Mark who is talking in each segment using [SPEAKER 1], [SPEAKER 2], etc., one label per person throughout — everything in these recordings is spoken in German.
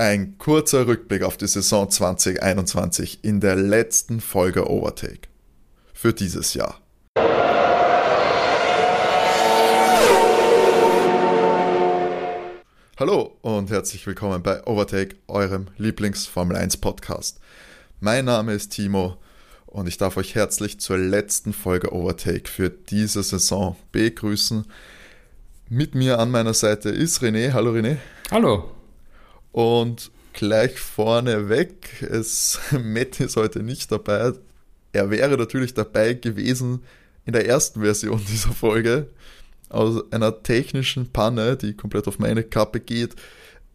[SPEAKER 1] Ein kurzer Rückblick auf die Saison 2021 in der letzten Folge Overtake. Für dieses Jahr. Hallo und herzlich willkommen bei Overtake, eurem Lieblings-Formel 1 Podcast. Mein Name ist Timo und ich darf euch herzlich zur letzten Folge Overtake für diese Saison begrüßen. Mit mir an meiner Seite ist René. Hallo René.
[SPEAKER 2] Hallo.
[SPEAKER 1] Und gleich vorne weg, es, Matt ist heute nicht dabei. Er wäre natürlich dabei gewesen in der ersten Version dieser Folge. Aus einer technischen Panne, die komplett auf meine Kappe geht,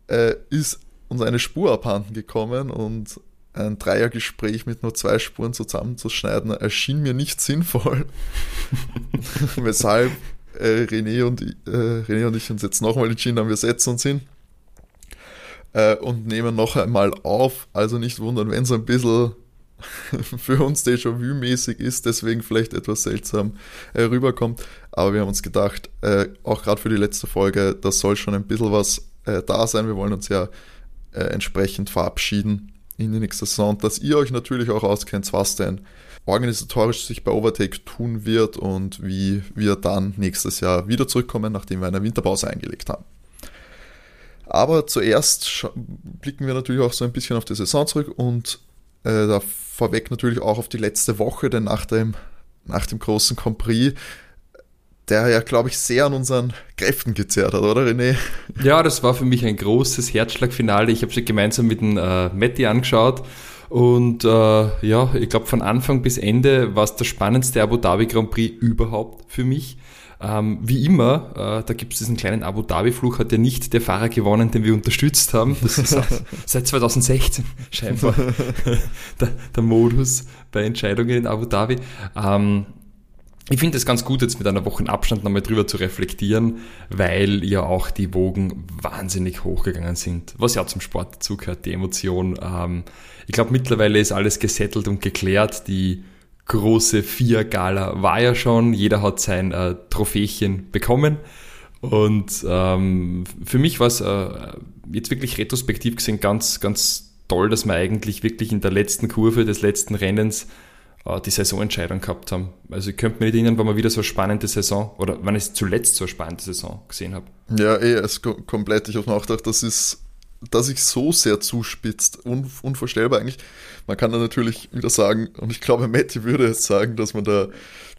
[SPEAKER 1] äh, ist uns eine Spur abhanden gekommen und ein Dreiergespräch mit nur zwei Spuren zusammenzuschneiden erschien mir nicht sinnvoll. Weshalb äh, René, und, äh, René und ich uns jetzt nochmal entschieden haben, wir setzen uns hin äh, und nehmen noch einmal auf. Also nicht wundern, wenn es ein bisschen für uns Déjà-vu-mäßig ist, deswegen vielleicht etwas seltsam äh, rüberkommt. Aber wir haben uns gedacht, äh, auch gerade für die letzte Folge, das soll schon ein bisschen was äh, da sein. Wir wollen uns ja äh, entsprechend verabschieden in die nächste Saison, dass ihr euch natürlich auch auskennt, was denn organisatorisch sich bei Overtake tun wird und wie wir dann nächstes Jahr wieder zurückkommen, nachdem wir eine Winterpause eingelegt haben. Aber zuerst blicken wir natürlich auch so ein bisschen auf die Saison zurück und äh, da vorweg natürlich auch auf die letzte Woche, denn nach dem, nach dem großen Grand Prix der ja, glaube ich, sehr an unseren Kräften gezerrt hat, oder René?
[SPEAKER 2] Ja, das war für mich ein großes Herzschlagfinale. Ich habe sie gemeinsam mit dem äh, Matti angeschaut. Und äh, ja, ich glaube, von Anfang bis Ende war es der spannendste Abu Dhabi Grand Prix überhaupt für mich. Ähm, wie immer, äh, da gibt es diesen kleinen Abu Dhabi-Fluch, hat ja nicht der Fahrer gewonnen, den wir unterstützt haben. Das ist seit 2016 scheinbar der, der, Modus bei Entscheidungen in Abu Dhabi. Ähm, ich finde es ganz gut, jetzt mit einer Woche Abstand nochmal drüber zu reflektieren, weil ja auch die Wogen wahnsinnig hochgegangen sind. Was ja zum Sport dazu gehört, die Emotion. Ähm, ich glaube, mittlerweile ist alles gesettelt und geklärt. Die große Vier-Gala war ja schon. Jeder hat sein äh, Trophächen bekommen. Und ähm, für mich war es äh, jetzt wirklich retrospektiv gesehen ganz, ganz toll, dass wir eigentlich wirklich in der letzten Kurve des letzten Rennens äh, die Saisonentscheidung gehabt haben. Also ich könnte mich nicht erinnern, wann man wieder so eine spannende Saison oder wann ich zuletzt so eine spannende Saison gesehen habe.
[SPEAKER 1] Ja, eh, es komplett. Ich habe nachgedacht, das ist, dass sich so sehr zuspitzt, un, unvorstellbar eigentlich. Man kann da natürlich wieder sagen, und ich glaube, Matti würde es sagen, dass man da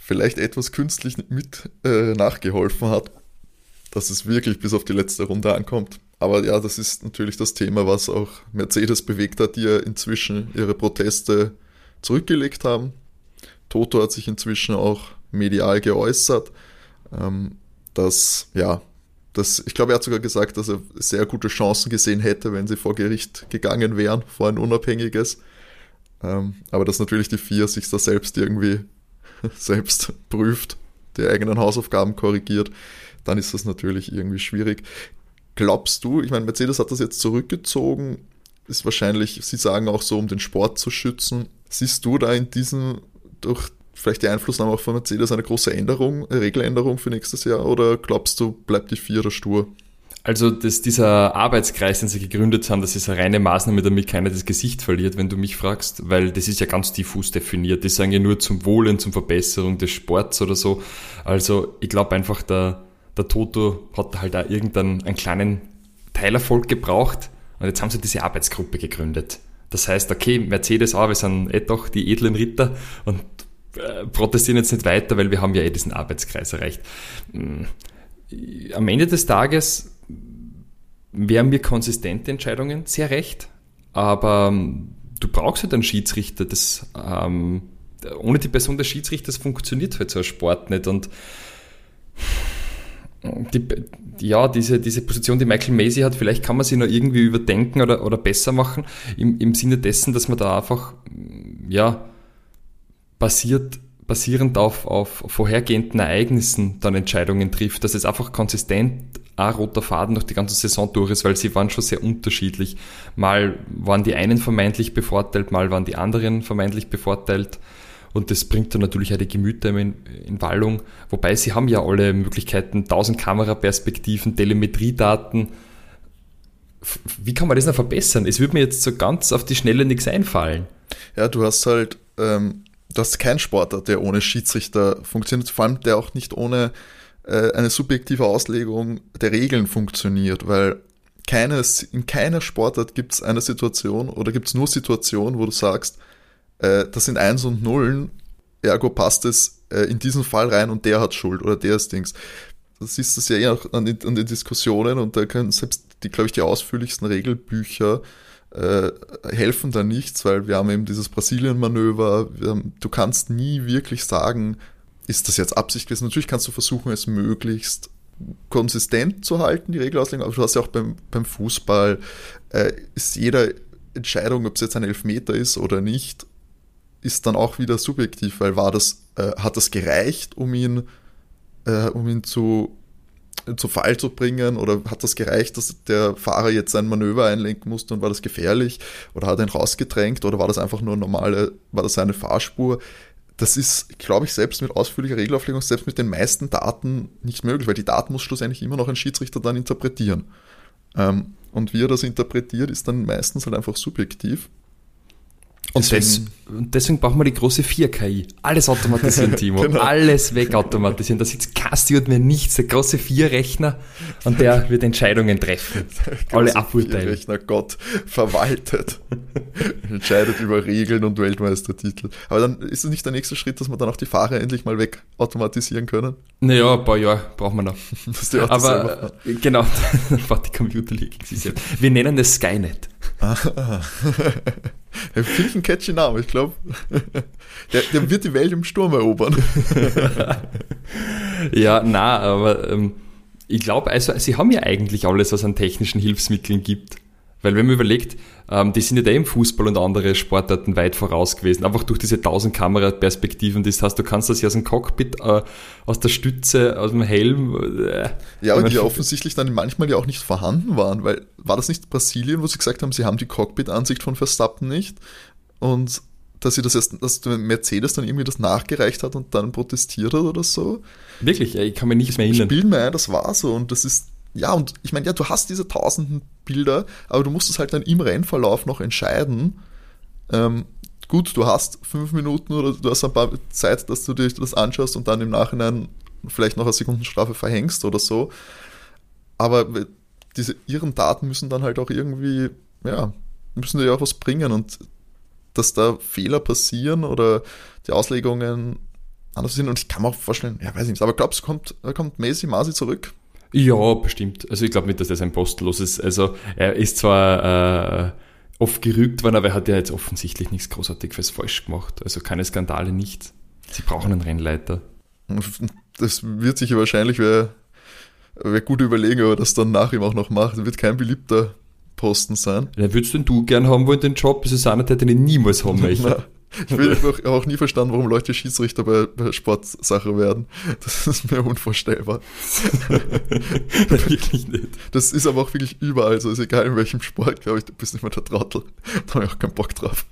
[SPEAKER 1] vielleicht etwas künstlich mit äh, nachgeholfen hat, dass es wirklich bis auf die letzte Runde ankommt. Aber ja, das ist natürlich das Thema, was auch Mercedes bewegt hat, die ja inzwischen ihre Proteste zurückgelegt haben. Toto hat sich inzwischen auch medial geäußert, ähm, dass, ja, dass, ich glaube, er hat sogar gesagt, dass er sehr gute Chancen gesehen hätte, wenn sie vor Gericht gegangen wären, vor ein unabhängiges. Ähm, aber dass natürlich die vier sich da selbst irgendwie selbst prüft, die eigenen Hausaufgaben korrigiert, dann ist das natürlich irgendwie schwierig. Glaubst du, ich meine, Mercedes hat das jetzt zurückgezogen, ist wahrscheinlich, sie sagen auch so, um den Sport zu schützen. Siehst du da in diesem, durch vielleicht die Einflussnahme auch von Mercedes, eine große Änderung, eine Regeländerung für nächstes Jahr oder glaubst du, bleibt die Vierer stur?
[SPEAKER 2] Also das, dieser Arbeitskreis, den sie gegründet haben, das ist eine reine Maßnahme, damit keiner das Gesicht verliert, wenn du mich fragst, weil das ist ja ganz diffus definiert. Die sagen ja nur zum Wohlen, zum Verbesserung des Sports oder so. Also ich glaube einfach, der, der Toto hat halt da irgendeinen einen kleinen Teilerfolg gebraucht und jetzt haben sie diese Arbeitsgruppe gegründet. Das heißt, okay, Mercedes, ah, wir sind eh doch die edlen Ritter und protestieren jetzt nicht weiter, weil wir haben ja eh diesen Arbeitskreis erreicht. Hm, am Ende des Tages wären mir konsistente Entscheidungen sehr recht, aber ähm, du brauchst halt einen Schiedsrichter, das ähm, ohne die Person des Schiedsrichters funktioniert halt so ein Sport nicht und die, ja, diese, diese Position, die Michael Macy hat, vielleicht kann man sie noch irgendwie überdenken oder, oder besser machen, im, im Sinne dessen, dass man da einfach, ja, basiert, basierend auf, auf vorhergehenden Ereignissen dann Entscheidungen trifft, dass es einfach konsistent ein roter Faden durch die ganze Saison durch ist, weil sie waren schon sehr unterschiedlich. Mal waren die einen vermeintlich bevorteilt, mal waren die anderen vermeintlich bevorteilt. Und das bringt dann natürlich auch die Gemüter in, in Wallung. Wobei sie haben ja alle Möglichkeiten, 1000 Kameraperspektiven, Telemetriedaten, wie kann man das noch verbessern? Es würde mir jetzt so ganz auf die Schnelle nichts einfallen.
[SPEAKER 1] Ja, du hast halt, ähm, du hast keinen Sportler, der ohne Schiedsrichter funktioniert, vor allem der auch nicht ohne äh, eine subjektive Auslegung der Regeln funktioniert, weil keines, in keiner Sportart gibt es eine Situation oder gibt es nur Situationen, wo du sagst, äh, das sind Eins und Nullen, ergo passt es äh, in diesen Fall rein und der hat Schuld oder der ist Dings. Das siehst du ja eh auch an, an den Diskussionen und da können selbst die, glaube ich, die ausführlichsten Regelbücher äh, helfen da nichts, weil wir haben eben dieses Brasilien-Manöver, du kannst nie wirklich sagen, ist das jetzt Absicht gewesen? Natürlich kannst du versuchen, es möglichst konsistent zu halten, die Regelauslegung, aber du hast ja auch beim, beim Fußball, äh, ist jede Entscheidung, ob es jetzt ein Elfmeter ist oder nicht, ist dann auch wieder subjektiv, weil war das, äh, hat das gereicht, um ihn, äh, um ihn zu, zu Fall zu bringen oder hat das gereicht, dass der Fahrer jetzt sein Manöver einlenken musste und war das gefährlich oder hat er ihn rausgedrängt oder war das einfach nur normale, war das eine Fahrspur? das ist, glaube ich, selbst mit ausführlicher Regelauflegung, selbst mit den meisten Daten nicht möglich, weil die Daten muss schlussendlich immer noch ein Schiedsrichter dann interpretieren. Ähm, und wie er das interpretiert, ist dann meistens halt einfach subjektiv.
[SPEAKER 2] Und deswegen, deswegen brauchen wir die große 4-KI. Alles automatisieren, Timo. genau. Alles wegautomatisieren. Da sitzt Casti mehr nichts. Der große 4-Rechner und der wird Entscheidungen treffen. Alle aburteilen.
[SPEAKER 1] Rechner Gott verwaltet. Entscheidet über Regeln und Weltmeistertitel. Aber dann ist es nicht der nächste Schritt, dass wir dann auch die Fahrer endlich mal wegautomatisieren können?
[SPEAKER 2] Naja, ein paar Jahre brauchen wir noch. Aber genau, dann die Computer liegen. Wir nennen es Skynet. Ah.
[SPEAKER 1] Finde ich einen catchy Namen, ich glaube. Der, der, wird die Welt im Sturm erobern.
[SPEAKER 2] ja, na, aber ähm, ich glaube, also sie haben ja eigentlich alles, was an technischen Hilfsmitteln gibt. Weil wenn man überlegt, ähm, die sind ja da im Fußball und andere Sportarten weit voraus gewesen, einfach durch diese 1000 Kameraperspektiven. Das heißt, du kannst das ja aus dem Cockpit, äh, aus der Stütze, aus dem Helm.
[SPEAKER 1] Äh, ja, aber die ja offensichtlich dann manchmal ja auch nicht vorhanden waren, weil war das nicht Brasilien, wo sie gesagt haben, sie haben die Cockpit-Ansicht von Verstappen nicht und dass sie das erst, dass Mercedes dann irgendwie das nachgereicht hat und dann protestiert hat oder so.
[SPEAKER 2] Wirklich, ich kann mich nicht mehr erinnern.
[SPEAKER 1] Ich spiel mir ein, das war so und das ist ja, und ich meine, ja, du hast diese tausenden Bilder, aber du musst es halt dann im Rennverlauf noch entscheiden. Ähm, gut, du hast fünf Minuten oder du hast ein paar Zeit, dass du dir das anschaust und dann im Nachhinein vielleicht noch eine Sekundenstrafe verhängst oder so. Aber diese ihren Daten müssen dann halt auch irgendwie, ja, müssen dir ja auch was bringen und dass da Fehler passieren oder die Auslegungen anders sind. Und ich kann mir auch vorstellen, ja, weiß ich nicht, aber glaubst du, kommt, kommt Messi Masi zurück?
[SPEAKER 2] Ja, bestimmt. Also ich glaube nicht, dass das ein Postenlos ist. Also er ist zwar äh, oft gerügt worden, aber er hat ja jetzt offensichtlich nichts Großartiges falsch gemacht. Also keine Skandale, nichts. Sie brauchen einen Rennleiter.
[SPEAKER 1] Das wird sich wahrscheinlich, wer, wer gut überlegen, aber das dann nach ihm auch noch macht, wird kein beliebter Posten sein.
[SPEAKER 2] Ja, würdest denn du gern haben wollen, den Job? Das ist einer, den ich niemals haben möchte.
[SPEAKER 1] Ich will auch, auch nie verstanden, warum Leute Schiedsrichter bei, bei Sportsache werden. Das ist mir unvorstellbar. wirklich nicht. Das ist aber auch wirklich überall so. Ist egal in welchem Sport, glaube ich, du bist nicht mehr der Trottel. Da habe ich auch keinen Bock drauf.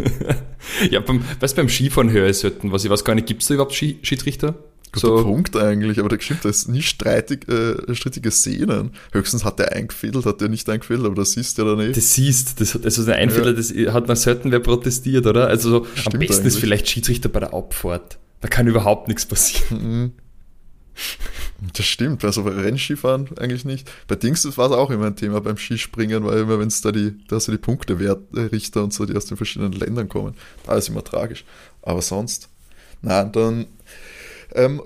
[SPEAKER 2] ja, beim, was beim Skifahren höre ich selten, was ich weiß gar nicht, gibt es da überhaupt Schiedsrichter?
[SPEAKER 1] Guter so. Punkt eigentlich, aber da stimmt, da ist nie streitig, äh, strittige Szenen. Höchstens hat der eingefädelt, hat der nicht eingefädelt, aber das siehst du ja dann
[SPEAKER 2] nicht. Das siehst, das, also der Einfädler, ja. das hat man selten wer protestiert, oder? Also so, am besten eigentlich. ist vielleicht Schiedsrichter bei der Abfahrt. Da kann überhaupt nichts passieren. Mhm.
[SPEAKER 1] Das stimmt, also bei Rennskifahren eigentlich nicht. Bei Dings war es auch immer ein Thema beim Skispringen, weil immer, wenn es da die, da du die Punktewerte und so, die aus den verschiedenen Ländern kommen, da ist immer tragisch. Aber sonst, na, dann ähm,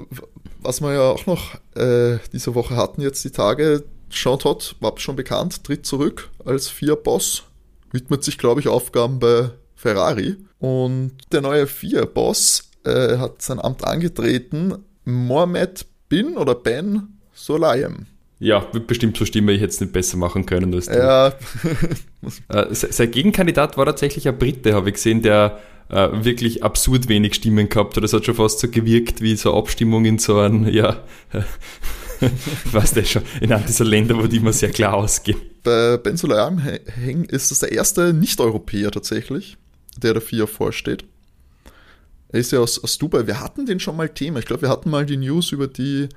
[SPEAKER 1] was wir ja auch noch äh, diese Woche hatten, jetzt die Tage, Jean Todt war schon bekannt, tritt zurück als Vier-Boss, widmet sich, glaube ich, Aufgaben bei Ferrari. Und der neue Vier-Boss äh, hat sein Amt angetreten, Mohamed Bin oder Ben Solayem.
[SPEAKER 2] Ja, wird bestimmt so stimmen, ich hätte es nicht besser machen können
[SPEAKER 1] als du. Ja.
[SPEAKER 2] äh, sein Gegenkandidat war tatsächlich ein Brite, habe ich gesehen, der äh, wirklich absurd wenig Stimmen gehabt hat. Das hat schon fast so gewirkt wie so Abstimmung in so einem, ja, weißt du schon, in einem dieser Länder, wo die immer sehr klar ausgehen.
[SPEAKER 1] Bei Ben Sulayem ist das der erste Nicht-Europäer tatsächlich, der dafür vorsteht. Er ist ja aus, aus Dubai. Wir hatten den schon mal Thema. Ich glaube, wir hatten mal die News über die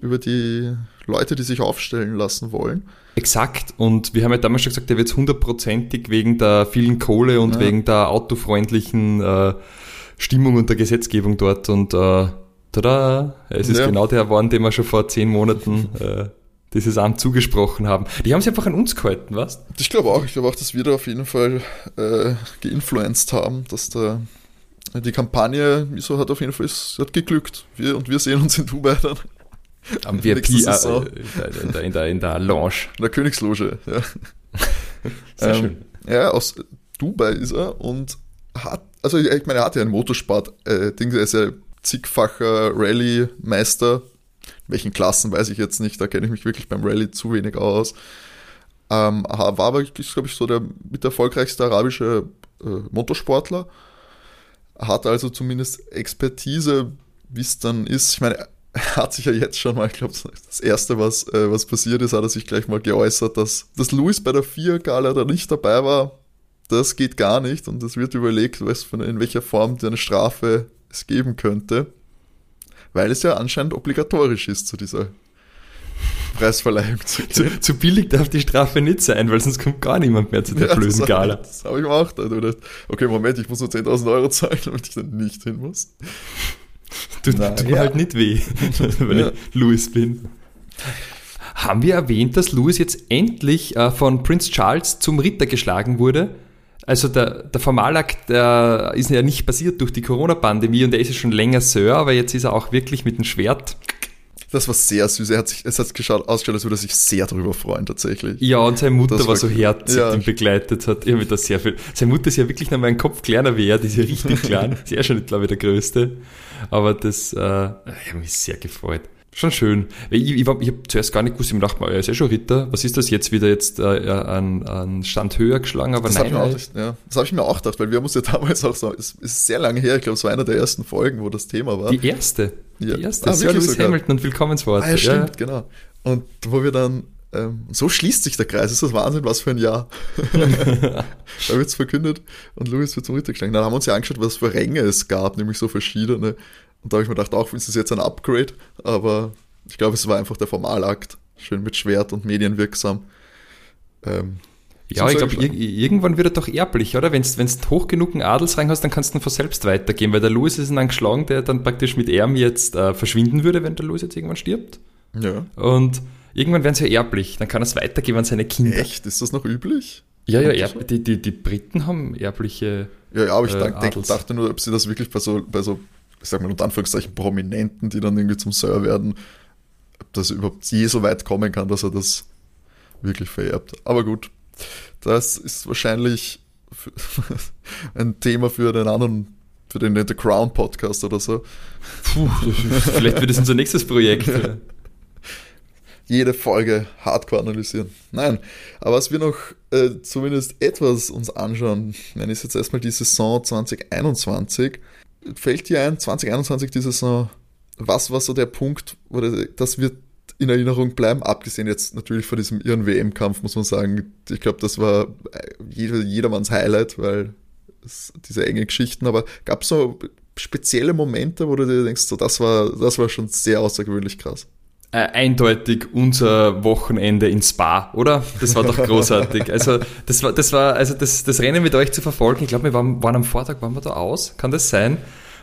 [SPEAKER 1] über die Leute, die sich aufstellen lassen wollen.
[SPEAKER 2] Exakt. Und wir haben ja damals schon gesagt, der wird hundertprozentig wegen der vielen Kohle und ja. wegen der autofreundlichen äh, Stimmung und der Gesetzgebung dort. Und äh, tada, es ist ja. genau der geworden, den wir schon vor zehn Monaten äh, dieses Amt zugesprochen haben. Die haben sich einfach an uns gehalten, was?
[SPEAKER 1] Ich glaube auch. Ich glaube auch, dass wir da auf jeden Fall äh, geinfluenced haben, dass da die Kampagne, wieso hat auf jeden Fall, es hat geglückt. Wir, und wir sehen uns in Dubai dann.
[SPEAKER 2] Am VIP äh, in, der, in, der, in der Lounge.
[SPEAKER 1] In der Königsloge, ja. Sehr ähm, schön. Ja, aus Dubai ist er und hat, also ich meine, er hat ja ein Motorsport-Ding, äh, er ist ja zigfacher Rallye-Meister. Welchen Klassen weiß ich jetzt nicht, da kenne ich mich wirklich beim Rallye zu wenig aus. Ähm, war aber, glaube ich, so der mit erfolgreichste arabische äh, Motorsportler. Hat also zumindest Expertise, wie es dann ist. Ich meine, hat sich ja jetzt schon mal, ich glaube, das erste, was, äh, was passiert ist, hat er sich gleich mal geäußert, dass, dass Luis bei der 4-Gala da nicht dabei war. Das geht gar nicht und es wird überlegt, was von, in welcher Form eine Strafe es geben könnte, weil es ja anscheinend obligatorisch ist zu dieser Preisverleihung
[SPEAKER 2] zu Zu, zu, billig darf die Strafe nicht sein, weil sonst kommt gar niemand mehr zu der ja, blöden Gala.
[SPEAKER 1] Das habe ich mir auch gedacht. Okay, Moment, ich muss nur 10.000 Euro zahlen, damit ich dann nicht hin muss.
[SPEAKER 2] Tut mir ja. halt nicht weh, weil ja. ich Louis bin. Haben wir erwähnt, dass Louis jetzt endlich äh, von Prince Charles zum Ritter geschlagen wurde? Also der, der Formalakt der ist ja nicht passiert durch die Corona-Pandemie und er ist ja schon länger Sir, aber jetzt ist er auch wirklich mit dem Schwert
[SPEAKER 1] das war sehr süß. Er hat sich, es hat geschaut, ausgeschaut, als würde er sich sehr darüber freuen, tatsächlich.
[SPEAKER 2] Ja, und seine Mutter war, war, so herzig, ja. ihn begleitet hat. Ich habe das sehr viel. Seine Mutter ist ja wirklich noch mal Kopf kleiner wie er, die ist ja richtig klein. Ist ja schon, glaube ich, der Größte. Aber das, äh, ich habe mich sehr gefreut. Schon schön. Ich, ich, ich habe zuerst gar nicht gewusst, ich dachte mir, er ist ja schon Ritter. Was ist das jetzt wieder jetzt äh, an, an Stand höher geschlagen? Aber
[SPEAKER 1] das
[SPEAKER 2] nein.
[SPEAKER 1] Hab ich auch, ja, das habe ich mir auch gedacht, weil wir haben uns ja damals auch so, es ist sehr lange her, ich glaube, es war einer der ersten Folgen, wo das Thema war.
[SPEAKER 2] Die erste. Ja. Die erste. Ah, Sir Lewis sogar. Hamilton und Willkommenswort.
[SPEAKER 1] Ah, ja, stimmt, ja. genau. Und wo wir dann, ähm, so schließt sich der Kreis. Ist das Wahnsinn, was für ein Jahr. da wird es verkündet und Louis wird zum Ritter geschlagen. Dann haben wir uns ja angeschaut, was für Ränge es gab, nämlich so verschiedene. Und da habe ich mir gedacht, auch ist das jetzt ein Upgrade, aber ich glaube, es war einfach der Formalakt. Schön mit Schwert und medienwirksam.
[SPEAKER 2] Ähm, ja, ich glaube, ir irgendwann wird er doch erblich, oder? Wenn du hoch genug einen Adelsrang hast, dann kannst du ihn von selbst weitergehen, weil der Louis ist dann geschlagen, der dann praktisch mit Erm jetzt äh, verschwinden würde, wenn der Louis jetzt irgendwann stirbt.
[SPEAKER 1] Ja.
[SPEAKER 2] Und irgendwann werden sie ja erblich, dann kann er es weitergeben an seine Kinder.
[SPEAKER 1] Echt? Ist das noch üblich?
[SPEAKER 2] Ja, ja, erb die, die, die Briten haben erbliche.
[SPEAKER 1] Ja, ja, aber ich äh, dachte, dachte nur, ob sie das wirklich bei so, bei so, ich sag mal unter Anführungszeichen, Prominenten, die dann irgendwie zum Sir werden, ob das überhaupt je so weit kommen kann, dass er das wirklich vererbt. Aber gut, das ist wahrscheinlich ein Thema für den anderen, für den The Crown Podcast oder so.
[SPEAKER 2] Puh, vielleicht wird es unser nächstes Projekt. Ja.
[SPEAKER 1] Jede Folge hardcore analysieren. Nein, aber was wir noch äh, zumindest etwas uns anschauen, wenn ist jetzt erstmal die Saison 2021. Fällt dir ein, 2021 die Saison, was war so der Punkt, wo das wird in Erinnerung bleiben, abgesehen jetzt natürlich von diesem ihren WM-Kampf, muss man sagen. Ich glaube, das war jeder, jedermanns Highlight, weil es, diese enge Geschichten, aber gab es so spezielle Momente, wo du dir denkst, so, das war, das war schon sehr außergewöhnlich krass.
[SPEAKER 2] Äh, eindeutig unser Wochenende in Spa, oder? Das war doch großartig. Also das war, das war, also das, das Rennen mit euch zu verfolgen. Ich glaube, wir waren, waren am Vortag, waren wir da aus? Kann das sein?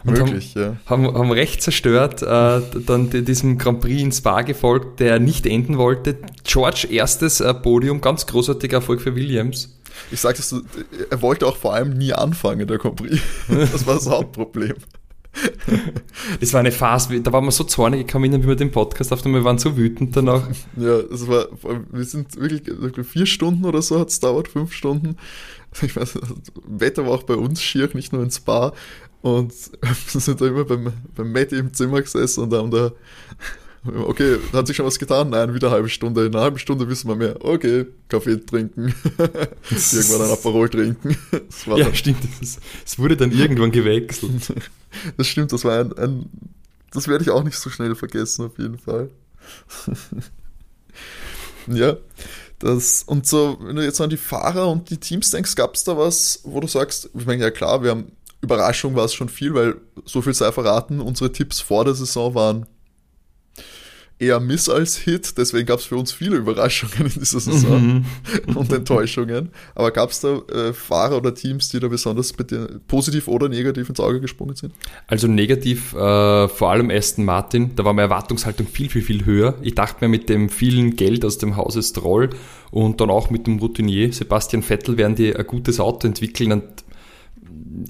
[SPEAKER 2] Möglich, haben, ja. haben, haben recht zerstört, äh, dann diesem Grand Prix ins Spa gefolgt, der nicht enden wollte. George erstes äh, Podium, ganz großartiger Erfolg für Williams.
[SPEAKER 1] Ich sag das, er wollte auch vor allem nie anfangen, der Grand Prix. Das war das Hauptproblem.
[SPEAKER 2] Das war eine Phase, da waren wir so zornig, ich kann mich erinnern, wie wir den Podcast auf wir waren so wütend danach.
[SPEAKER 1] Ja, das war, wir sind wirklich, vier Stunden oder so hat es dauert, fünf Stunden. Ich weiß, das Wetter war auch bei uns schier, nicht nur ins Spa. Und wir sind da immer beim, beim Matti im Zimmer gesessen und haben da, okay, hat sich schon was getan? Nein, wieder eine halbe Stunde. In einer halben Stunde wissen wir mehr. Okay, Kaffee trinken. irgendwann ein Aperol trinken.
[SPEAKER 2] ja, dann, stimmt. Es wurde dann irgendwann gewechselt.
[SPEAKER 1] das stimmt, das war ein, ein das werde ich auch nicht so schnell vergessen, auf jeden Fall. ja, das, und so, wenn du jetzt an die Fahrer und die Teams denkst, gab es da was, wo du sagst, ich meine, ja klar, wir haben Überraschung war es schon viel, weil so viel sei verraten, unsere Tipps vor der Saison waren eher Miss als Hit, deswegen gab es für uns viele Überraschungen in dieser Saison mhm. und Enttäuschungen. Aber gab es da äh, Fahrer oder Teams, die da besonders positiv oder negativ ins Auge gesprungen sind?
[SPEAKER 2] Also negativ äh, vor allem Aston Martin, da war meine Erwartungshaltung viel, viel, viel höher. Ich dachte mir mit dem vielen Geld aus dem Hause Stroll und dann auch mit dem Routinier Sebastian Vettel werden die ein gutes Auto entwickeln und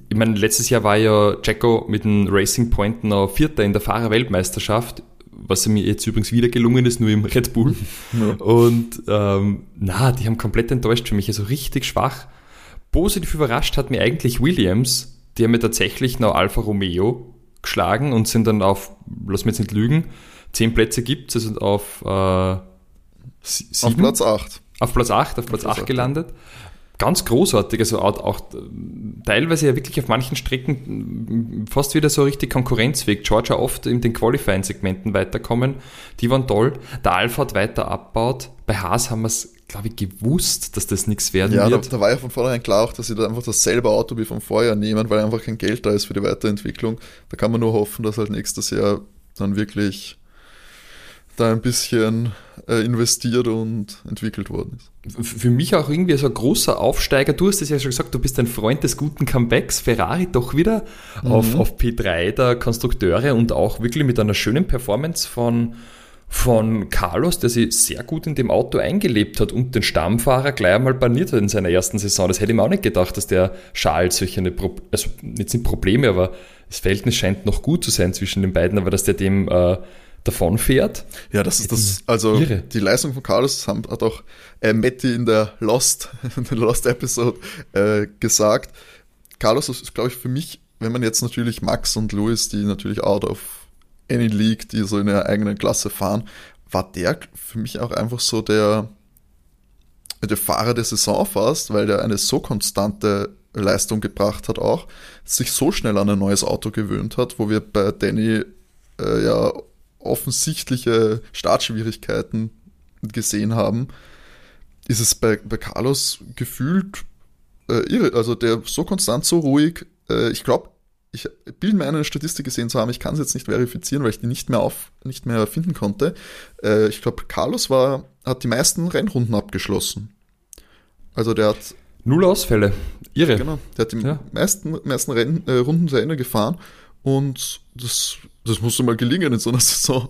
[SPEAKER 2] ich meine, letztes Jahr war ja Jacko mit dem Racing Point noch Vierter in der Fahrerweltmeisterschaft was mir jetzt übrigens wieder gelungen ist, nur im Red Bull. Ja. Und ähm, na, die haben komplett enttäuscht für mich, also richtig schwach. Positiv überrascht hat mir eigentlich Williams, die haben mir tatsächlich noch Alfa Romeo geschlagen und sind dann auf, lass mich jetzt nicht lügen, zehn Plätze gibt es, also auf äh,
[SPEAKER 1] sieben? Auf Platz 8.
[SPEAKER 2] Auf Platz 8, auf Platz, Platz 8, 8 gelandet ganz großartig. Also auch, teilweise ja wirklich auf manchen Strecken fast wieder so richtig konkurrenzfähig. Georgia oft in den Qualifying-Segmenten weiterkommen. Die waren toll. Der Alpha hat weiter abbaut. Bei Haas haben wir es, glaube ich, gewusst, dass das nichts werden
[SPEAKER 1] ja,
[SPEAKER 2] wird.
[SPEAKER 1] Ja, da, da, war ja von vornherein klar auch, dass sie da einfach dasselbe Auto wie vom Vorjahr nehmen, weil einfach kein Geld da ist für die Weiterentwicklung. Da kann man nur hoffen, dass halt nächstes Jahr dann wirklich da ein bisschen äh, investiert und entwickelt worden
[SPEAKER 2] ist. Für mich auch irgendwie so ein großer Aufsteiger. Du hast es ja schon gesagt, du bist ein Freund des guten Comebacks. Ferrari doch wieder mhm. auf, auf P3 der Konstrukteure und auch wirklich mit einer schönen Performance von, von Carlos, der sich sehr gut in dem Auto eingelebt hat und den Stammfahrer gleich einmal baniert hat in seiner ersten Saison. Das hätte ich mir auch nicht gedacht, dass der Charles solche eine, Pro also jetzt nicht Probleme, aber das Verhältnis scheint noch gut zu sein zwischen den beiden, aber dass der dem äh, davon fährt.
[SPEAKER 1] Ja, das ist das, also Irre. die Leistung von Carlos hat auch äh, Matti in der Lost, in der Lost Episode äh, gesagt. Carlos ist, glaube ich, für mich, wenn man jetzt natürlich Max und Louis, die natürlich out of any league, die so in ihrer eigenen Klasse fahren, war der für mich auch einfach so der, der Fahrer der Saison fast, weil der eine so konstante Leistung gebracht hat auch, sich so schnell an ein neues Auto gewöhnt hat, wo wir bei Danny äh, ja offensichtliche Startschwierigkeiten gesehen haben, ist es bei, bei Carlos gefühlt äh, irre. Also der so konstant, so ruhig. Äh, ich glaube, ich bilde mir eine Statistik gesehen zu haben, ich kann es jetzt nicht verifizieren, weil ich die nicht mehr auf, nicht mehr finden konnte. Äh, ich glaube, Carlos war, hat die meisten Rennrunden abgeschlossen. Also der hat.
[SPEAKER 2] Null Ausfälle. Irre.
[SPEAKER 1] Genau. Der hat die ja. meisten, meisten Renn, äh, Runden zu Ende gefahren und das das musste mal gelingen in so einer Saison.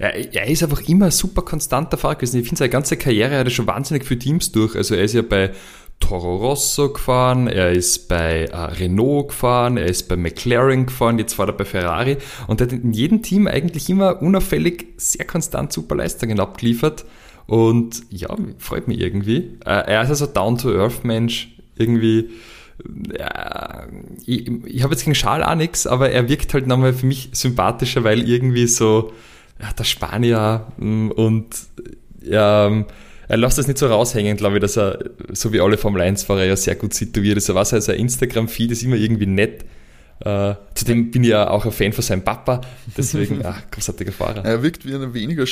[SPEAKER 2] Ja, er ist einfach immer super konstanter Fahrer gewesen. Ich finde, seine ganze Karriere hat er schon wahnsinnig viele Teams durch. Also er ist ja bei Toro Rosso gefahren, er ist bei äh, Renault gefahren, er ist bei McLaren gefahren, jetzt war er bei Ferrari und er hat in jedem Team eigentlich immer unauffällig sehr konstant super Leistungen abgeliefert und ja, freut mich irgendwie. Äh, er ist also Down-to-Earth-Mensch, irgendwie ja, ich, ich habe jetzt gegen Schal auch nichts, aber er wirkt halt nochmal für mich sympathischer, weil irgendwie so ja, der Spanier mm, und ja, er lässt das nicht so raushängen, glaube ich, dass er, so wie alle Formel 1-Fahrer, ja sehr gut situiert ist. Er war also ein Instagram-Feed ist immer irgendwie nett. Uh, zudem bin ich ja auch ein Fan von seinem Papa, deswegen, ah, großartiger Fahrer.
[SPEAKER 1] Er wirkt wie eine weniger,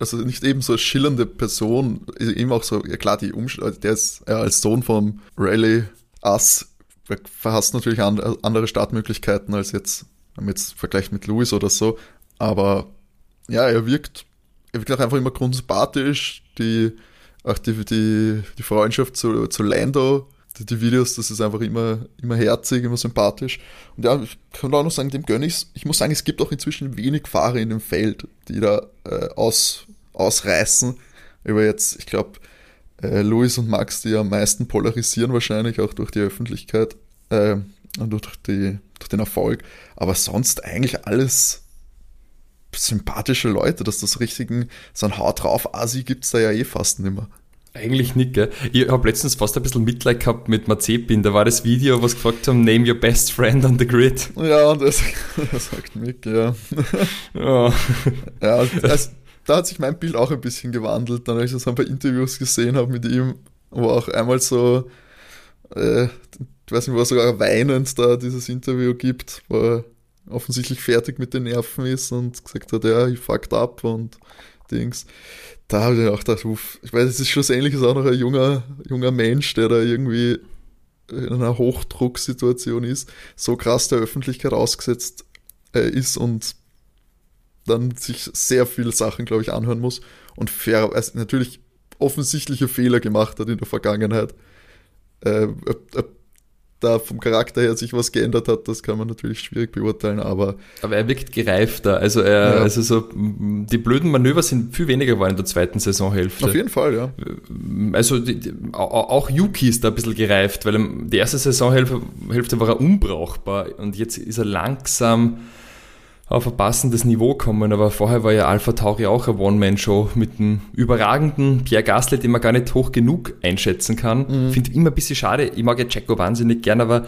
[SPEAKER 1] also nicht eben so schillernde Person, eben auch so, ja klar, die Umstände, der ist ja als Sohn vom Rally Ass verhasst natürlich andere Startmöglichkeiten als jetzt, jetzt Vergleich mit Louis oder so. Aber ja, er wirkt, er wirkt auch einfach immer grundsympathisch. Die, auch die, die, die Freundschaft zu, zu Lando, die, die, Videos, das ist einfach immer, immer herzig, immer sympathisch. Und ja, ich kann auch noch sagen, dem gönne ich's. Ich muss sagen, es gibt auch inzwischen wenig Fahrer in dem Feld, die da äh, aus, ausreißen. Über jetzt, ich glaube, äh, Louis und Max, die am meisten polarisieren wahrscheinlich, auch durch die Öffentlichkeit äh, und durch, die, durch den Erfolg. Aber sonst eigentlich alles sympathische Leute, dass das richtigen, so ein Haut drauf Asi gibt es da ja eh fast nicht mehr.
[SPEAKER 2] Eigentlich nicht, gell? Ich habe letztens fast ein bisschen Mitleid gehabt mit Mazepin. Da war das Video, was gefragt haben, name your best friend on the grid.
[SPEAKER 1] Ja, und das, das sagt Mick, ja. Ja, ja also, da hat sich mein Bild auch ein bisschen gewandelt, dann als ich so ein paar Interviews gesehen habe mit ihm, wo auch einmal so, äh, ich weiß nicht, wo sogar weinend da dieses Interview gibt, wo er offensichtlich fertig mit den Nerven ist und gesagt hat, ja, ich fucked up und Dings. Da habe ich auch gedacht, uff, ich weiß, es ist schlussendlich auch noch ein junger, junger Mensch, der da irgendwie in einer Hochdrucksituation ist, so krass der Öffentlichkeit ausgesetzt äh, ist und dann sich sehr viele Sachen, glaube ich, anhören muss und fair, also natürlich offensichtliche Fehler gemacht hat in der Vergangenheit. Äh, ob, ob da vom Charakter her sich was geändert hat, das kann man natürlich schwierig beurteilen, aber.
[SPEAKER 2] Aber er wirkt gereifter. Also er, ja. also so, die blöden Manöver sind viel weniger geworden in der zweiten Saisonhälfte.
[SPEAKER 1] Auf jeden Fall, ja.
[SPEAKER 2] Also die, die, auch Yuki ist da ein bisschen gereift, weil die erste Saisonhälfte Hälfte war er unbrauchbar und jetzt ist er langsam auf ein passendes Niveau kommen, aber vorher war ja Alpha Tauri auch eine One-Man-Show mit einem überragenden Pierre Gasly, den man gar nicht hoch genug einschätzen kann. Mhm. Finde immer ein bisschen schade. Ich mag ja Checo wahnsinnig gern, aber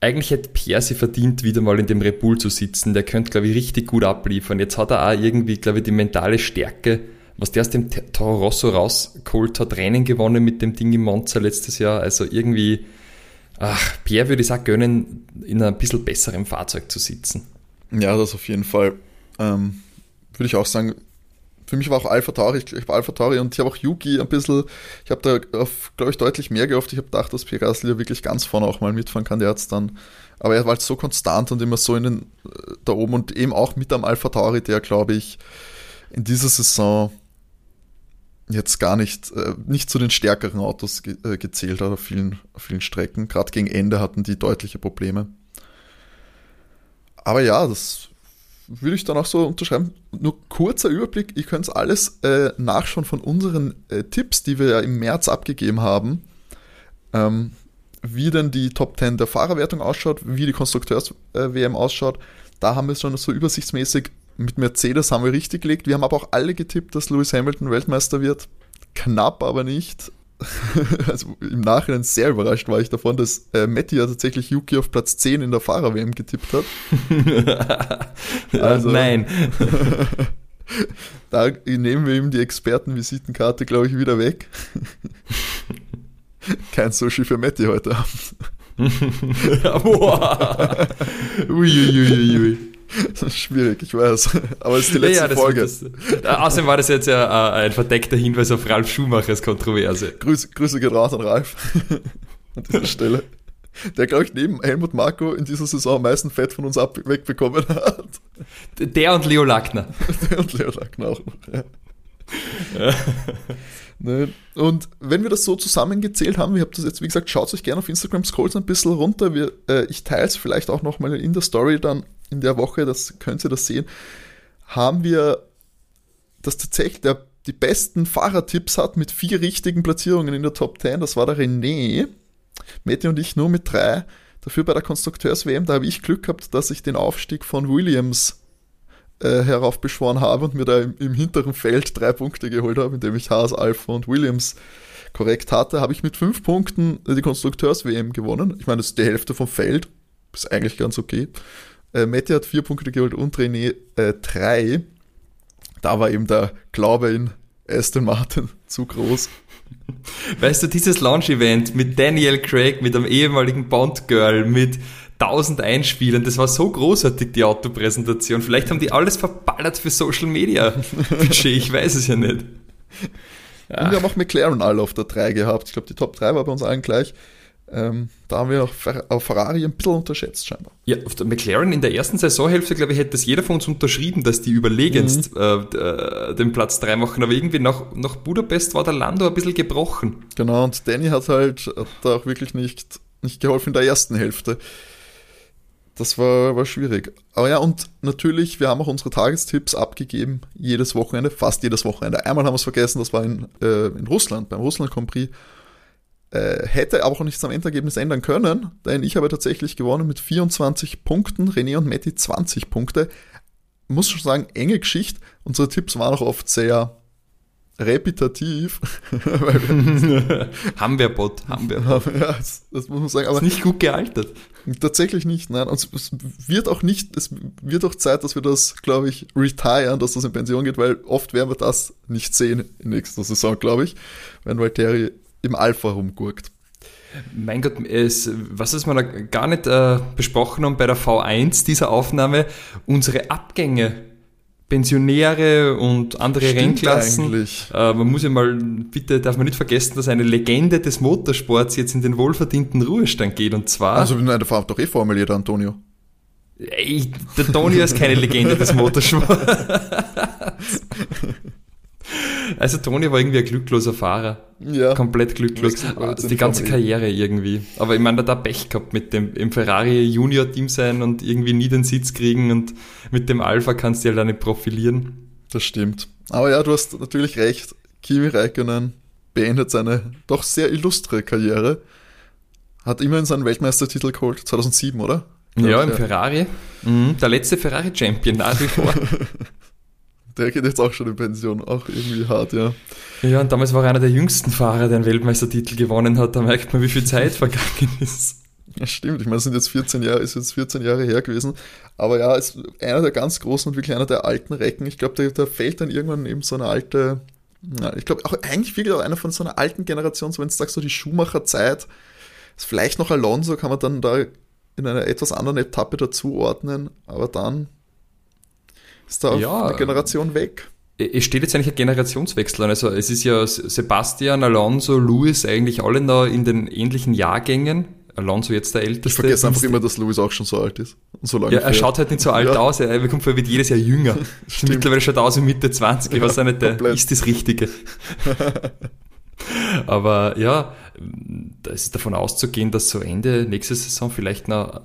[SPEAKER 2] eigentlich hätte Pierre sie verdient, wieder mal in dem Red Bull zu sitzen. Der könnte, glaube ich, richtig gut abliefern. Jetzt hat er auch irgendwie, glaube ich, die mentale Stärke, was der aus dem Toro Rosso rausgeholt hat, Rennen gewonnen mit dem Ding im Monza letztes Jahr. Also irgendwie, ach, Pierre würde ich auch gönnen, in einem bisschen besseren Fahrzeug zu sitzen.
[SPEAKER 1] Ja, das auf jeden Fall. Ähm, würde ich auch sagen, für mich war auch Alpha Tauri, ich, ich war Alpha Tauri und ich habe auch Yuki ein bisschen, ich habe da glaube ich, deutlich mehr gehofft. Ich habe gedacht, dass Pierre Gasly ja wirklich ganz vorne auch mal mitfahren kann, der hat's dann. Aber er war halt so konstant und immer so in den, äh, da oben und eben auch mit am Alpha Tauri, der, glaube ich, in dieser Saison jetzt gar nicht, äh, nicht zu den stärkeren Autos ge äh, gezählt hat auf vielen, auf vielen Strecken. Gerade gegen Ende hatten die deutliche Probleme aber ja, das würde ich dann auch so unterschreiben. Nur kurzer Überblick, ihr könnt alles äh, nachschauen von unseren äh, Tipps, die wir ja im März abgegeben haben. Ähm, wie denn die Top 10 der Fahrerwertung ausschaut, wie die Konstrukteurs-WM äh, ausschaut. Da haben wir es schon so übersichtsmäßig mit Mercedes haben wir richtig gelegt. Wir haben aber auch alle getippt, dass Lewis Hamilton Weltmeister wird. Knapp, aber nicht. also im Nachhinein sehr überrascht war ich davon, dass äh, Matti ja tatsächlich Yuki auf Platz 10 in der Fahrer-WM getippt hat.
[SPEAKER 2] also, Nein.
[SPEAKER 1] da nehmen wir ihm die Expertenvisitenkarte, glaube ich, wieder weg. Kein Sushi für Matti heute Abend. Uiuiuiui. Schwierig, ich weiß. Aber es ist die letzte ja, ja, Folge. Das,
[SPEAKER 2] äh, außerdem war das jetzt ja äh, ein verdeckter Hinweis auf Ralf Schumachers Kontroverse.
[SPEAKER 1] Grüße, Grüße geht raus an Ralf an dieser Stelle. Der, glaube ich, neben Helmut Marco in dieser Saison am meisten Fett von uns ab wegbekommen hat.
[SPEAKER 2] Der und Leo Lackner.
[SPEAKER 1] Der und Leo Lackner auch noch, ja. Ne? Und wenn wir das so zusammengezählt haben, ihr habt das jetzt, wie gesagt, schaut euch gerne auf Instagram, scrollt ein bisschen runter. Wir, äh, ich teile es vielleicht auch nochmal in der Story dann in der Woche, das könnt ihr das sehen, haben wir das tatsächlich der, die besten Fahrertipps hat mit vier richtigen Platzierungen in der Top 10. Das war der René. Mette und ich nur mit drei. Dafür bei der Konstrukteurs-WM, da habe ich Glück gehabt, dass ich den Aufstieg von Williams äh, heraufbeschworen habe und mir da im, im, hinteren Feld drei Punkte geholt habe, indem ich Haas, Alpha und Williams korrekt hatte, habe ich mit fünf Punkten die Konstrukteurs-WM gewonnen. Ich meine, das ist die Hälfte vom Feld. Ist eigentlich ganz okay. Äh, Matti hat vier Punkte geholt und René äh, drei. Da war eben der Glaube in Aston Martin zu groß.
[SPEAKER 2] Weißt du, dieses Launch-Event mit Daniel Craig, mit einem ehemaligen Bond-Girl, mit 1000 Einspielern, das war so großartig, die Autopräsentation. Vielleicht haben die alles verballert für Social Media Budget, ich weiß es ja nicht.
[SPEAKER 1] Ja. Und wir haben auch McLaren alle auf der 3 gehabt. Ich glaube, die Top 3 war bei uns allen gleich. Ähm, da haben wir auch Ferrari ein bisschen unterschätzt, scheinbar.
[SPEAKER 2] Ja, auf der McLaren in der ersten Saisonhälfte, glaube ich, hätte das jeder von uns unterschrieben, dass die überlegenst mhm. äh, den Platz 3 machen. Aber irgendwie nach, nach Budapest war der Lando ein bisschen gebrochen.
[SPEAKER 1] Genau, und Danny hat halt hat da auch wirklich nicht, nicht geholfen in der ersten Hälfte. Das war, war schwierig. Aber ja, und natürlich, wir haben auch unsere Tagestipps abgegeben, jedes Wochenende, fast jedes Wochenende. Einmal haben wir es vergessen, das war in, äh, in Russland, beim Russland Grand Prix. Äh, hätte aber auch nichts am Endergebnis ändern können, denn ich habe tatsächlich gewonnen mit 24 Punkten, René und Matti 20 Punkte. Muss schon sagen, enge Geschichte. Unsere Tipps waren auch oft sehr repetitiv.
[SPEAKER 2] haben wir Bot, haben wir.
[SPEAKER 1] Ja, das, das, muss man sagen. Aber
[SPEAKER 2] ist nicht gut gealtert.
[SPEAKER 1] Tatsächlich nicht, nein. Und es wird auch nicht, es wird auch Zeit, dass wir das, glaube ich, retiren, dass das in Pension geht, weil oft werden wir das nicht sehen in nächster Saison, glaube ich, wenn Valtteri im Alpha rumgurkt.
[SPEAKER 2] Mein Gott, es, was ist man da gar nicht äh, besprochen haben bei der V1 dieser Aufnahme, unsere Abgänge, Pensionäre und andere Stimmt Rennklassen. Äh, man muss ja mal, bitte darf man nicht vergessen, dass eine Legende des Motorsports jetzt in den wohlverdienten Ruhestand geht und zwar.
[SPEAKER 1] Also, nein, der fährt doch eh formuliert, Antonio.
[SPEAKER 2] Ey, der Toni ist keine Legende des Motorsports. Also Toni war irgendwie ein glückloser Fahrer. Ja. Komplett glücklos. Die ganze Karriere irgendwie. Aber ich meine, da hat Pech gehabt mit dem im Ferrari Junior Team sein und irgendwie nie den Sitz kriegen und mit dem Alpha kannst du ja halt nicht profilieren.
[SPEAKER 1] Das stimmt. Aber ja, du hast natürlich recht. Kimi Räikkönen beendet seine doch sehr illustre Karriere. Hat immerhin seinen Weltmeistertitel geholt, 2007, oder?
[SPEAKER 2] Ja, im ja. Ferrari. Mhm, der letzte Ferrari-Champion nach wie vor.
[SPEAKER 1] Der geht jetzt auch schon in Pension. Auch irgendwie hart, ja.
[SPEAKER 2] Ja, und damals war er einer der jüngsten Fahrer, der einen Weltmeistertitel gewonnen hat. Da merkt man, wie viel Zeit vergangen ist.
[SPEAKER 1] Ja, stimmt. Ich meine, es sind jetzt 14 Jahre, ist jetzt 14 Jahre her gewesen. Aber ja, ist einer der ganz großen und wirklich einer der alten Recken. Ich glaube, da, da fällt dann irgendwann eben so eine alte, na, ich glaube auch eigentlich wirklich auch einer von so einer alten Generation, so wenn du sagst, so die Schumacher-Zeit, vielleicht noch Alonso kann man dann da in einer etwas anderen Etappe dazuordnen, aber dann ist da ja, eine Generation weg.
[SPEAKER 2] Es steht jetzt eigentlich ein Generationswechsel an. Also es ist ja Sebastian, Alonso, Luis eigentlich alle noch in den ähnlichen Jahrgängen. Alonso jetzt der Älteste.
[SPEAKER 1] Ich vergesse einfach immer, dass Luis auch schon so alt ist.
[SPEAKER 2] Und so lange ja, er fährt. schaut halt nicht so alt ja. aus. Er bekommt wird jedes Jahr jünger. Mittlerweile schaut er aus wie Mitte 20. Ich ja, weiß nicht, der ist das Richtige. Aber ja, da ist davon auszugehen, dass so Ende nächste Saison vielleicht noch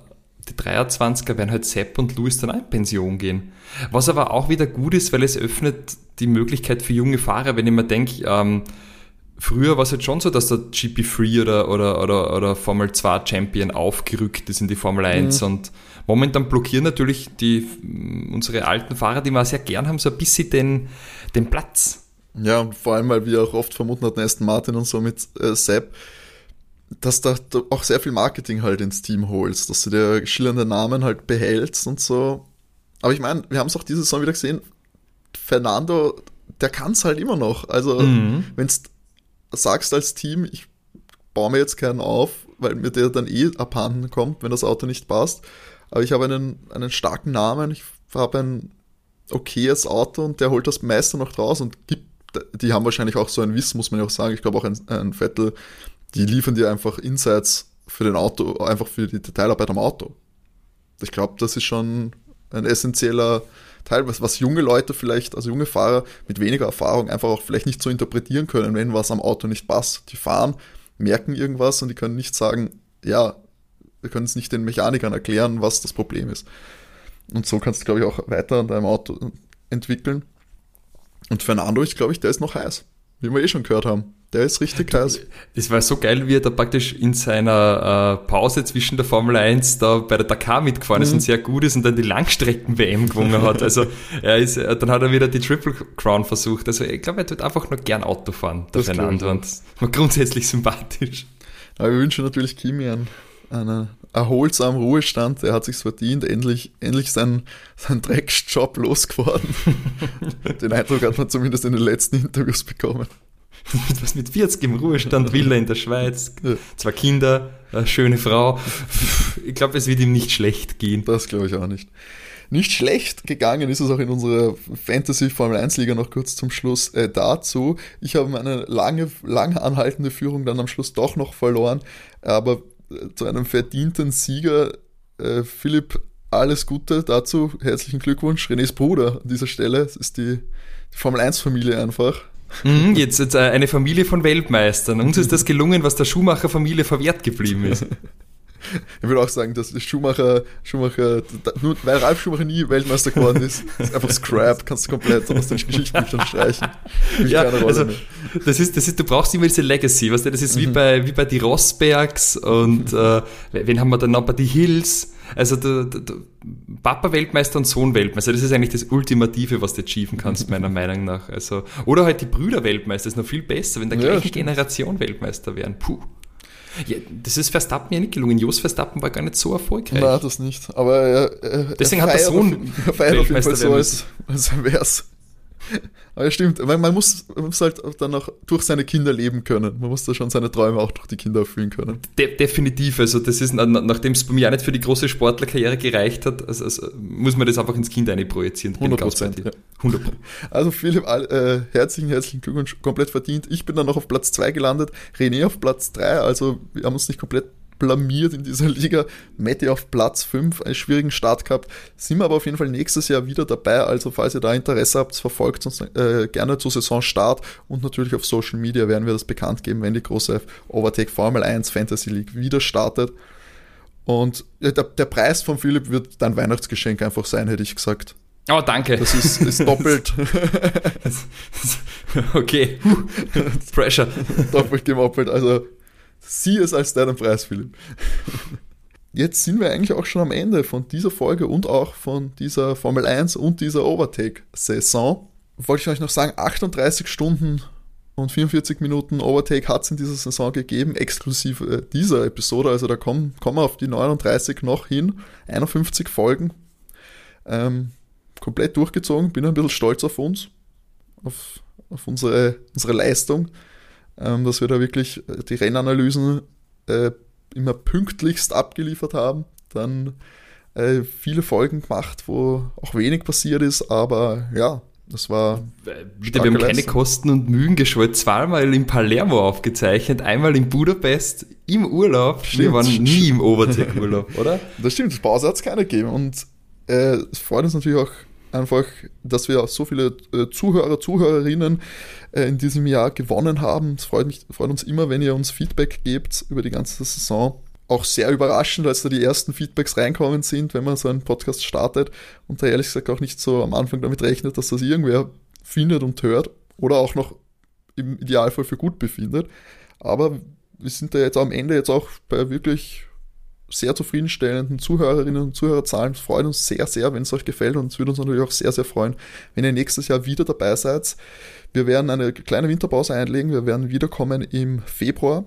[SPEAKER 2] die 23er werden halt Sepp und Louis dann auch in Pension gehen. Was aber auch wieder gut ist, weil es öffnet die Möglichkeit für junge Fahrer, wenn ich mir denke, ähm, früher war es jetzt schon so, dass der GP3 oder, oder, oder, oder Formel 2 Champion aufgerückt ist in die Formel 1 mhm. und momentan blockieren natürlich die, unsere alten Fahrer, die wir sehr gern haben, so ein bisschen den, den Platz.
[SPEAKER 1] Ja, und vor allem, weil wir auch oft vermuten hatten, Aston Martin und so mit äh, Sepp, dass da auch sehr viel Marketing halt ins Team holst, dass du dir schillernde Namen halt behältst und so. Aber ich meine, wir haben es auch diese Saison wieder gesehen, Fernando, der kann es halt immer noch. Also, mhm. wenn du sagst als Team, ich baue mir jetzt keinen auf, weil mir der dann eh abhanden kommt, wenn das Auto nicht passt. Aber ich habe einen, einen starken Namen, ich habe ein okayes Auto und der holt das meiste noch draus und gibt, die haben wahrscheinlich auch so ein Wissen, muss man ja auch sagen. Ich glaube auch ein, ein Vettel die liefern dir einfach Insights für den Auto, einfach für die Detailarbeit am Auto. Ich glaube, das ist schon ein essentieller Teil, was, was junge Leute vielleicht, also junge Fahrer mit weniger Erfahrung einfach auch vielleicht nicht so interpretieren können, wenn was am Auto nicht passt. Die fahren, merken irgendwas und die können nicht sagen, ja, wir können es nicht den Mechanikern erklären, was das Problem ist. Und so kannst du, glaube ich, auch weiter an deinem Auto entwickeln. Und Fernando, ich glaube ich, der ist noch heiß, wie wir eh schon gehört haben. Der ist richtig heiß.
[SPEAKER 2] Es war so geil, wie er da praktisch in seiner äh, Pause zwischen der Formel 1 da bei der Dakar mitgefahren mhm. ist und sehr gut ist und dann die Langstrecken-WM gewonnen hat. Also er ist, äh, dann hat er wieder die Triple Crown versucht. Also ich glaube, er tut einfach nur gern Auto fahren, der Fernando. Und war grundsätzlich sympathisch.
[SPEAKER 1] Aber wir wünschen natürlich Kimi einen, einen erholsamen Ruhestand. Er hat sich's verdient, endlich, endlich seinen, seinen Drecksjob losgeworden. den Eindruck hat man zumindest in den letzten Interviews bekommen.
[SPEAKER 2] was mit 40 im Ruhestand, Villa in der Schweiz, zwei Kinder, eine schöne Frau. Ich glaube, es wird ihm nicht schlecht gehen.
[SPEAKER 1] Das glaube ich auch nicht. Nicht schlecht gegangen ist es auch in unserer Fantasy Formel 1 Liga noch kurz zum Schluss äh, dazu. Ich habe meine lange, lange anhaltende Führung dann am Schluss doch noch verloren, aber äh, zu einem verdienten Sieger, äh, Philipp, alles Gute dazu. Herzlichen Glückwunsch. Renés Bruder an dieser Stelle. Es ist die, die Formel 1 Familie einfach.
[SPEAKER 2] Mhm, jetzt, jetzt äh, eine Familie von Weltmeistern. Uns ist das gelungen, was der Schumacher-Familie verwehrt geblieben ist.
[SPEAKER 1] Ich würde auch sagen, dass Schumacher, Schumacher, nur weil Ralf Schumacher nie Weltmeister geworden ist, ist einfach Scrap, kannst du komplett aus den Geschichtsbüchern streichen.
[SPEAKER 2] Ja, also, das ist, das ist, du brauchst immer diese Legacy, weißt du, das ist mhm. wie bei, wie bei die Rosbergs und, äh, wen haben wir dann noch bei die Hills? Also der, der, der Papa Weltmeister und Sohn Weltmeister, das ist eigentlich das Ultimative, was du achieven kannst, meiner Meinung nach. Also, oder halt die Brüder Weltmeister, das ist noch viel besser, wenn der ja, gleichen Generation Weltmeister wären. Puh. Ja, das ist Verstappen ja nicht gelungen. Jos Verstappen war gar nicht so erfolgreich.
[SPEAKER 1] Nein, das nicht. Aber er, er,
[SPEAKER 2] Deswegen er hat
[SPEAKER 1] er auf jeden Fall so, als, als wäre es aber ja, stimmt, weil man muss, man muss halt dann auch durch seine Kinder leben können. Man muss da schon seine Träume auch durch die Kinder erfüllen können.
[SPEAKER 2] De definitiv, also das ist, nachdem es bei mir auch nicht für die große Sportlerkarriere gereicht hat, also, also muss man das einfach ins Kind projizieren.
[SPEAKER 1] 100 Prozent. Ja. 100 Also Philipp, äh, herzlichen, herzlichen Glückwunsch, komplett verdient. Ich bin dann noch auf Platz 2 gelandet, René auf Platz 3, also wir haben uns nicht komplett blamiert in dieser Liga. Matti auf Platz 5, einen schwierigen Start gehabt. Sind wir aber auf jeden Fall nächstes Jahr wieder dabei. Also falls ihr da Interesse habt, verfolgt uns äh, gerne zu Saisonstart und natürlich auf Social Media werden wir das bekannt geben, wenn die große Overtake Formel 1 Fantasy League wieder startet. Und der, der Preis von Philipp wird dein Weihnachtsgeschenk einfach sein, hätte ich gesagt.
[SPEAKER 2] Oh, danke.
[SPEAKER 1] Das ist, ist doppelt.
[SPEAKER 2] okay. Pressure.
[SPEAKER 1] doppelt gemoppelt. Also sieh es als deinen Preis, Philipp. Jetzt sind wir eigentlich auch schon am Ende von dieser Folge und auch von dieser Formel 1 und dieser Overtake-Saison. Wollte ich euch noch sagen, 38 Stunden und 44 Minuten Overtake hat es in dieser Saison gegeben, exklusive dieser Episode. Also da kommen, kommen wir auf die 39 noch hin. 51 Folgen. Ähm, komplett durchgezogen, bin ein bisschen stolz auf uns, auf, auf unsere, unsere Leistung, ähm, dass wir da wirklich äh, die Rennanalysen äh, immer pünktlichst abgeliefert haben. Dann äh, viele Folgen gemacht, wo auch wenig passiert ist, aber ja, das war.
[SPEAKER 2] Wieder, wir haben keine. Kosten und Mühen gescheut. Zweimal in Palermo aufgezeichnet, einmal in Budapest im Urlaub. Stimmt, wir waren nie im Overtake-Urlaub, oder?
[SPEAKER 1] Das stimmt, Pause hat es keine gegeben. Und äh, es freut uns natürlich auch einfach, dass wir so viele äh, Zuhörer, Zuhörerinnen äh, in diesem Jahr gewonnen haben. Es freut, mich, freut uns immer, wenn ihr uns Feedback gebt über die ganze Saison. Auch sehr überraschend, als da die ersten Feedbacks reinkommen sind, wenn man so einen Podcast startet und da ehrlich gesagt auch nicht so am Anfang damit rechnet, dass das irgendwer findet und hört oder auch noch im Idealfall für gut befindet. Aber wir sind da jetzt am Ende jetzt auch bei wirklich sehr zufriedenstellenden Zuhörerinnen und Zuhörerzahlen. Freut uns sehr, sehr, wenn es euch gefällt und es würde uns natürlich auch sehr, sehr freuen, wenn ihr nächstes Jahr wieder dabei seid. Wir werden eine kleine Winterpause einlegen. Wir werden wiederkommen im Februar.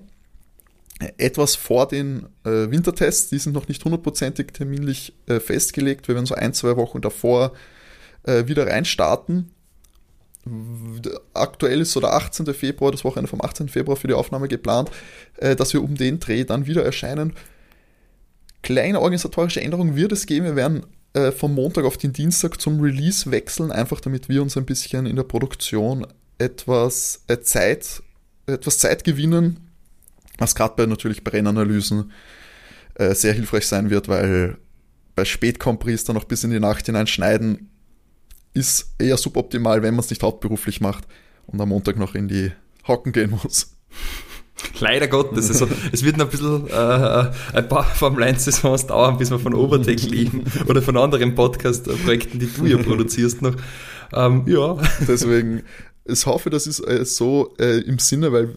[SPEAKER 1] Etwas vor den äh, Wintertests, die sind noch nicht hundertprozentig terminlich äh, festgelegt. Wir werden so ein, zwei Wochen davor äh, wieder reinstarten. Aktuell ist so der 18. Februar, das Wochenende vom 18. Februar für die Aufnahme geplant, äh, dass wir um den Dreh dann wieder erscheinen kleine organisatorische Änderung wird es geben. Wir werden äh, vom Montag auf den Dienstag zum Release wechseln, einfach damit wir uns ein bisschen in der Produktion etwas äh, Zeit, etwas Zeit gewinnen, was gerade bei natürlich bei Rennanalysen äh, sehr hilfreich sein wird, weil bei Spätkompris dann noch bis in die Nacht hinein schneiden ist eher suboptimal, wenn man es nicht hauptberuflich macht und am Montag noch in die Hocken gehen muss.
[SPEAKER 2] Leider Gottes. Also, es wird noch ein bisschen äh, ein paar Formel 1-Saisons dauern, bis wir von Overtech leben oder von anderen Podcast-Projekten, die du ja produzierst noch. Ähm, ja.
[SPEAKER 1] Deswegen, ich hoffe, das ist äh, so äh, im Sinne, weil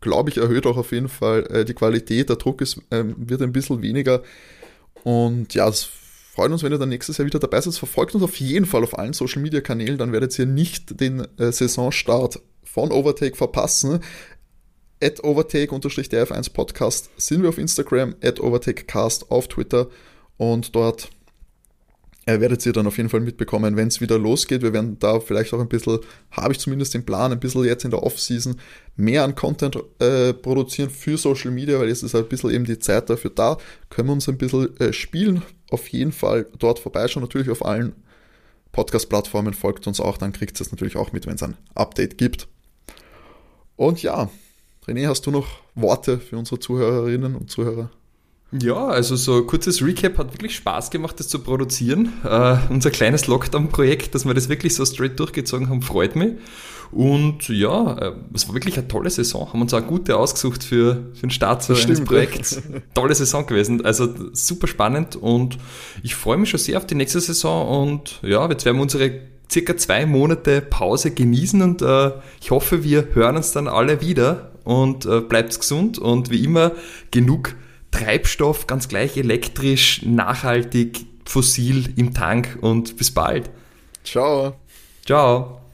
[SPEAKER 1] glaube ich, erhöht auch auf jeden Fall äh, die Qualität. Der Druck ist, ähm, wird ein bisschen weniger. Und ja, es freut uns, wenn ihr dann nächstes Jahr wieder dabei seid. Verfolgt uns auf jeden Fall auf allen Social Media Kanälen, dann werdet ihr nicht den äh, Saisonstart von Overtake verpassen at overtake-df1 Podcast sind wir auf Instagram, at overtakecast auf Twitter und dort äh, werdet ihr dann auf jeden Fall mitbekommen, wenn es wieder losgeht. Wir werden da vielleicht auch ein bisschen, habe ich zumindest den Plan, ein bisschen jetzt in der Off-Season mehr an Content äh, produzieren für Social Media, weil jetzt ist ein bisschen eben die Zeit dafür da. Können wir uns ein bisschen äh, spielen. Auf jeden Fall dort vorbeischauen, natürlich auf allen Podcast-Plattformen folgt uns auch, dann kriegt ihr es natürlich auch mit, wenn es ein Update gibt. Und ja, René, hast du noch Worte für unsere Zuhörerinnen und Zuhörer?
[SPEAKER 2] Ja, also so ein kurzes Recap hat wirklich Spaß gemacht, das zu produzieren. Uh, unser kleines Lockdown-Projekt, dass wir das wirklich so straight durchgezogen haben, freut mich. Und ja, äh, es war wirklich eine tolle Saison. Haben uns auch gute ausgesucht für, für den Start so eines Projekts. tolle Saison gewesen. Also super spannend und ich freue mich schon sehr auf die nächste Saison und ja, jetzt werden wir unsere circa zwei Monate Pause genießen und uh, ich hoffe, wir hören uns dann alle wieder und äh, bleibt gesund und wie immer genug Treibstoff, ganz gleich elektrisch, nachhaltig, fossil im Tank und bis bald.
[SPEAKER 1] Ciao.
[SPEAKER 2] Ciao.